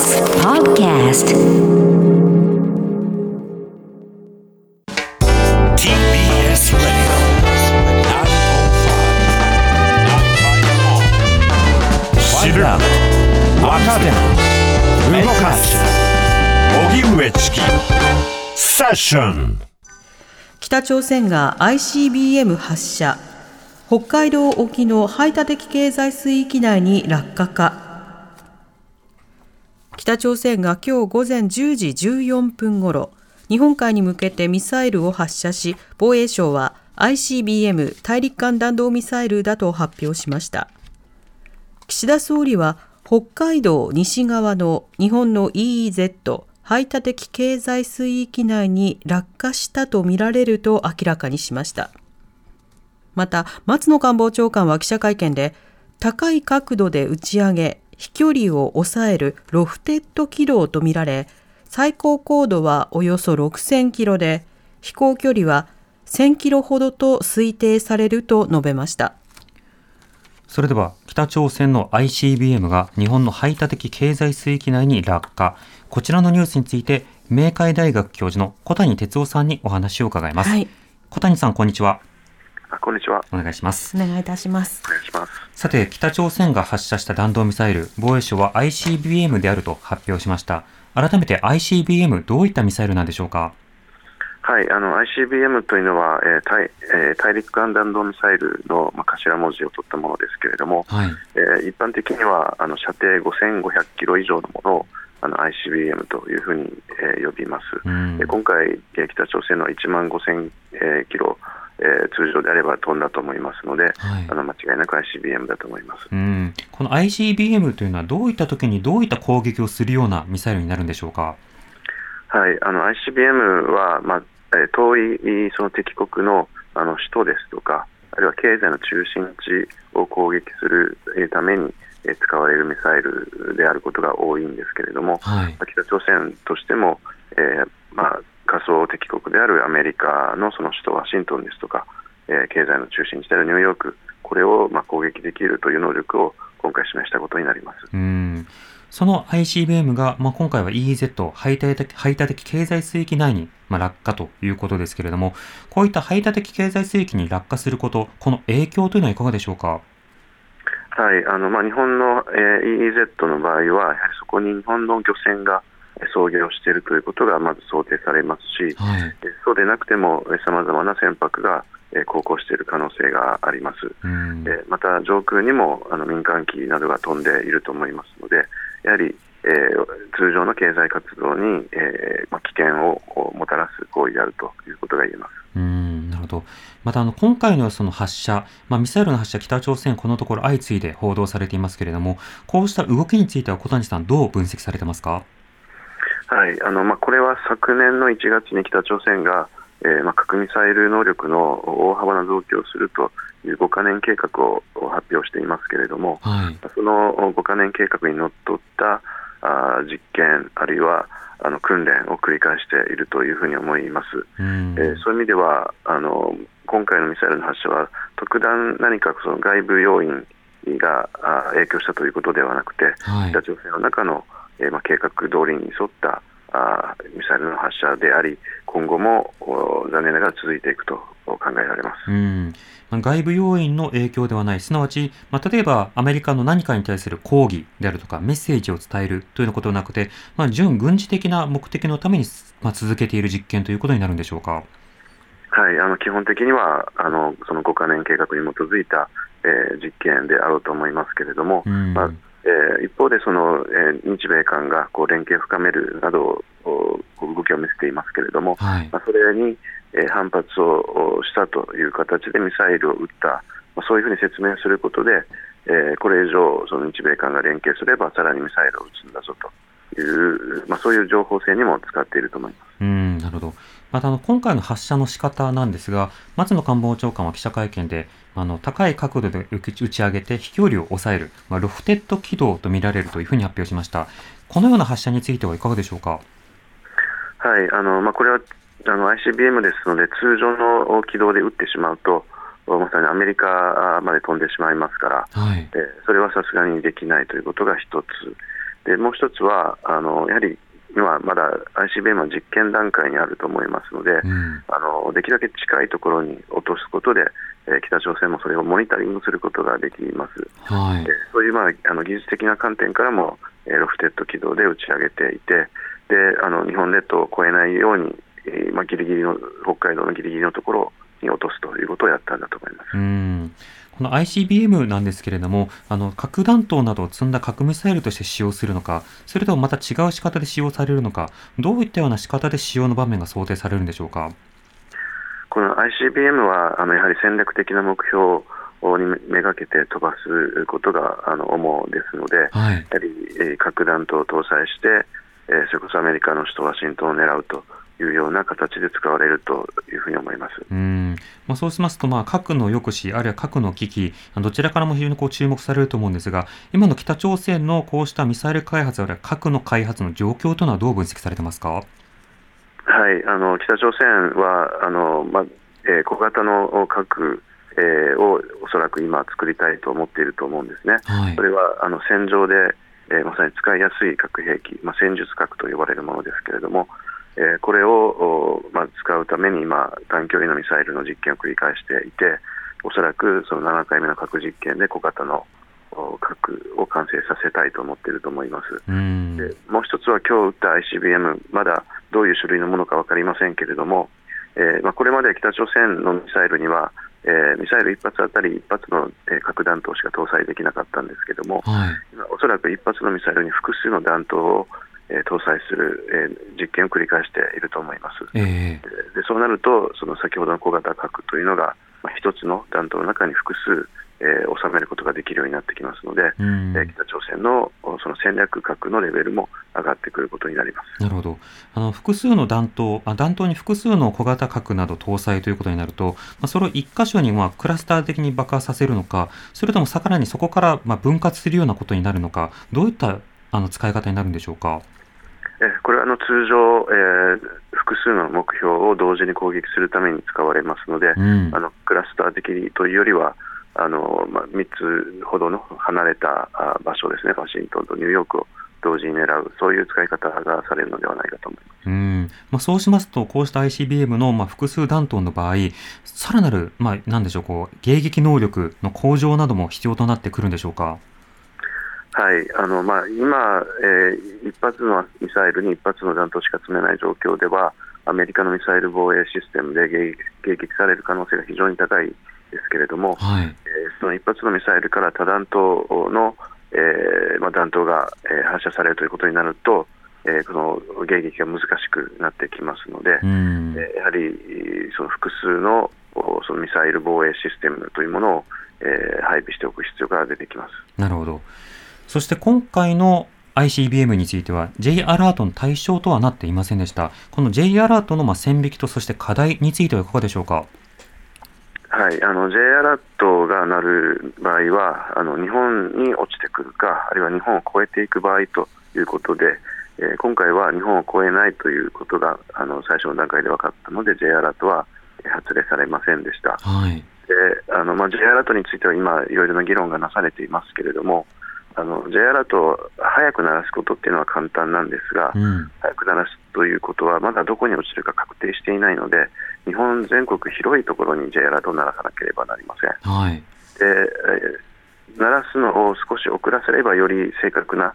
TBS Podcast TBS Radio 知る若手動かす荻上チキセッション北朝鮮が ICBM 発射北海道沖の排他的経済水域内に落下か北朝鮮が今日午前10時14分ごろ日本海に向けてミサイルを発射し防衛省は ICBM 大陸間弾道ミサイルだと発表しました。岸田総理は北海道西側の日本の EEZ 排他的経済水域内に落下したとみられると明らかにしました。また松野官房長官は記者会見で高い角度で打ち上げ飛距離を抑えるロフテッド軌道とみられ最高高度はおよそ6000キロで飛行距離は1000キロほどと推定されると述べました。それでは北朝鮮の ICBM が日本の排他的経済水域内に落下。こちらのニュースについて明海大学教授の小谷哲夫さんにお話を伺います、はい。小谷さんこんにちはあこんにちは。お願いしますお願いいたしますお願いします。さて北朝鮮が発射した弾道ミサイル防衛省は ICBM であると発表しました改めて ICBM どういったミサイルなんでしょうか？はい、あの ICBM というのは、えー大えー大陸間弾道ミサイルの、まあ、頭文字を取ったものですけれども、はいえー一般的にはあの射程5500キロ以上のものをあの ICBM というふうに、えー呼びます。うんえー今回、えー北朝鮮の1万5000、えーキロ、えー通常であれば飛んだと思いますので、はい。あの間違いなく ICBM だと思います。うん。この ICBM というのはどういった時にどういった攻撃をするようなミサイルになるんでしょうか？はい、あの ICBM は、まあえー遠いその敵国のあの首都ですとか、あるいは経済の中心地を攻撃するえーためにえー使われるミサイルであることが多いんですけれども、はい。北朝鮮としても、えーまあ、仮想敵国であるアメリカのその首都ワシントンですとか、えー経済の中心地であるニューヨーク、これをまあ攻撃できるという能力を今回示したことになります。うんその ICBM が、まあ、今回は EEZ 排他的排他的経済水域内に、まあ、落下ということですけれども、こういった排他的経済水域に落下すること、この影響というのはいかがでしょうか？はいあのまあ、日本の、えー EEZ の場合は、やはりそこに日本の漁船がえー操業しているということがまず想定されますし、はい。えーそうでなくてもさまざまな船舶がえー航行している可能性があります。うんえーまた上空にもあの民間機などが飛んでいると思いますので、やはり、えー通常の経済活動に、えーまあ、危険ををもたらす行為であるということが言えます。うんなるほど。また、あの、今回のその発射、まあ、ミサイルの発射、北朝鮮、このところ相次いで報道されていますけれども、こうした動きについては小谷さん、どう分析されてますか？はいあのまあ、これは昨年の1月に北朝鮮が、えーまあ、核ミサイル能力の大幅な増強をするという5カ年計画を発表していますけれども、はい。その5カ年計画にのっとったあー実験、あるいはあの訓練を繰り返しているというふうに思います。うんえーそういう意味ではあの、今回のミサイルの発射は、特段何かその外部要因があ影響したということではなくて、はい北朝鮮の中の、えーまあ、計画通りに沿ったあミサイルの発射であり、今後もお残念ながら続いていくと考えられます。うんまあ外部要因の影響ではない、すなわち、まあ、例えばアメリカの何かに対する抗議であるとか、メッセージを伝えるというようなことはなくて、まあ、純軍事的な目的のために、まあ、続けている実験ということになるんでしょうか？はい、あの基本的にはあのその5カ年計画に基づいた、えー実験であろうと思いますけれども、うんまあえー一方でその、えー日米韓がこう連携を深めるなどお動きを見せていますけれども、はい。まあ、それに、えー反発をおしたという形でミサイルを撃った、まあ、そういうふうに説明することで、えーこれ以上、その日米韓が連携すれば、さらにミサイルを撃つんだぞという、まあ、そういう情報戦にも使っていると思います。うん、なるほど。また、あの、今回の発射の仕方なんですが、松野官房長官は記者会見で、あの、高い角度で打ち上げて飛距離を抑える、まあ、ロフテッド軌道と見られるというふうに発表しました。このような発射についてはいかがでしょうか？はいあのまあ、これはあの ICBM ですので、通常の軌道で撃ってしまうと、まさにアメリカまで飛んでしまいますから、はい。えーそれはさすがにできないということが一つ、でもう一つはあのやはり今まだ ICBM は実験段階にあると思いますので、うん、あのできるだけ近いところに落とすことで、えー、北朝鮮もそれをモニタリングすることができます。はい、でそういう、まあ、あの技術的な観点からも、えー、ロフテッド軌道で打ち上げていて、であの日本列島を越えないように、えーまあ、ギリギリの北海道のギリギリのところに落とすということをやったんだと思います。うんこの ICBM なんですけれども、あの核弾頭などを積んだ核ミサイルとして使用するのか、それともまた違う仕方で使用されるのか、どういったような仕方で使用の場面が想定されるんでしょうか？この ICBM はあのやはり戦略的な目標にめがけて飛ばすことがあの主ですので、はい、やはり、えー、核弾頭を搭載して、えー、それこそアメリカの首都ワシントンを狙うというような形で使われるというふうに思いますうんまあ、そうしますと、まあ、核の抑止、あるいは核の危機、どちらからも非常にこう注目されると思うんですが、今の北朝鮮のこうしたミサイル開発、あるいは核の開発の状況というのはどう分析されてますか？はいあの北朝鮮はあの、まあえー、小型の核えー、をおそらく今、作りたいと思っていると思うんですね。はい、それはあの戦場で、えー、まさに使いやすい核兵器、まあ、戦術核と呼ばれるものですけれども、えー、これを、まあ、使うために今、短距離のミサイルの実験を繰り返していて、おそらくその7回目の核実験で小型の核を完成させたいと思っていると思います。でもう一つは今日撃った ICBM、まだどういう種類のものか分かりませんけれども、えーまあ、これまで北朝鮮のミサイルには、えー、ミサイル1発当たり1発の、えー、核弾頭しか搭載できなかったんですけれども、はい、おそらく1発のミサイルに複数の弾頭をえ搭載する、え実験を繰り返していると思います。えー、でそうなると、その先ほどの小型核というのが、まあ、一つの弾頭の中に複数、えー、収めることができるようになってきますので、えー、北朝鮮のその戦略核のレベルも上がってくることになりますなるほどあの複数の弾頭あ、弾頭に複数の小型核など搭載ということになると、まあ、それを1箇所にまあクラスター的に爆破させるのか、それともさらにそこからまあ分割するようなことになるのか、どういったあの使い方になるんでしょうか？えこれはあの通常、えー、複数の目標を同時に攻撃するために使われますので、うん、あのクラスター的というよりは、あのまあ、3つほどの離れた場所ですね、ワシントンとニューヨークを同時に狙う、そういう使い方がされるのではないかと思います。うん。まあ、そうしますと、こうした ICBM の、まあ、複数弾頭の場合、さらなる、まあ、なんでしょうこう、迎撃能力の向上なども必要となってくるんでしょうか？はいあのまあ、今、えー、一発のミサイルに一発の弾頭しか積めない状況では、アメリカのミサイル防衛システムで迎撃される可能性が非常に高いですけれども、はい、えー、その一発のミサイルから多弾頭の、えーまあ、弾頭が、えー、発射されるということになると、えー、この迎撃が難しくなってきますので、えー、やはりその複数のそのミサイル防衛システムというものを、えー、配備しておく必要が出てきます。なるほどそして今回の ICBM については J アラートの対象とはなっていませんでした。この J アラートのまあ線引きとそして課題についてはいかがでしょうか？はい、あの J アラートが鳴る場合はあの日本に落ちてくるかあるいは日本を越えていく場合ということで、えー、今回は日本を越えないということがあの最初の段階で分かったので J アラートは発令されませんでした。はい、であのまあ、J アラートについては今いろいろな議論がなされていますけれどもあの J アラートを早く鳴らすことっていうのは簡単なんですが、うん、早く鳴らすということはまだどこに落ちるか確定していないので日本全国広いところに J アラートを鳴らさなければなりません。はい、で鳴らすのを少し遅らせればより正確な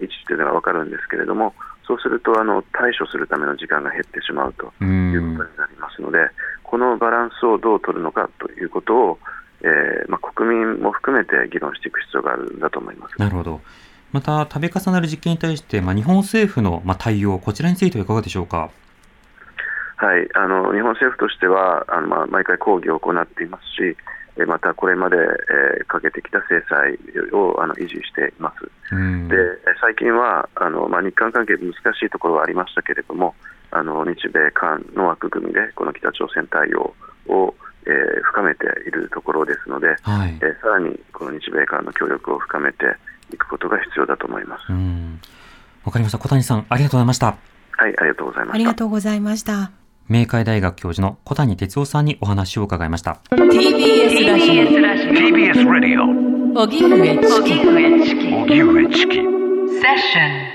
位置というのが分かるんですけれどもそうするとあの対処するための時間が減ってしまうということになりますのでこのバランスをどう取るのかということをえーまあ、国民も含めて議論していく必要があるんだと思います。なるほどまた、度重なる実験に対して、まあ、日本政府の、まあ、対応、こちらについてはいかがでしょうか？はい、あの日本政府としてはあの、まあ、毎回抗議を行っていますし、またこれまで、えー、かけてきた制裁をあの維持しています。で最近はあの、まあ、日韓関係難しいところはありましたけれどもあの日米韓の枠組みでこの北朝鮮対応をえー、深めているところですので、はい、えー、さらにこの日米間の協力を深めていくことが必要だと思います。わかりました。小谷さん、ありがとうございました。はい、ありがとうございました。ありがとうございました。明海大学教授の小谷哲夫さんにお話を伺いました。TBS ラジオ。TBS ラジオ。荻上チキ。荻上チキ。Session.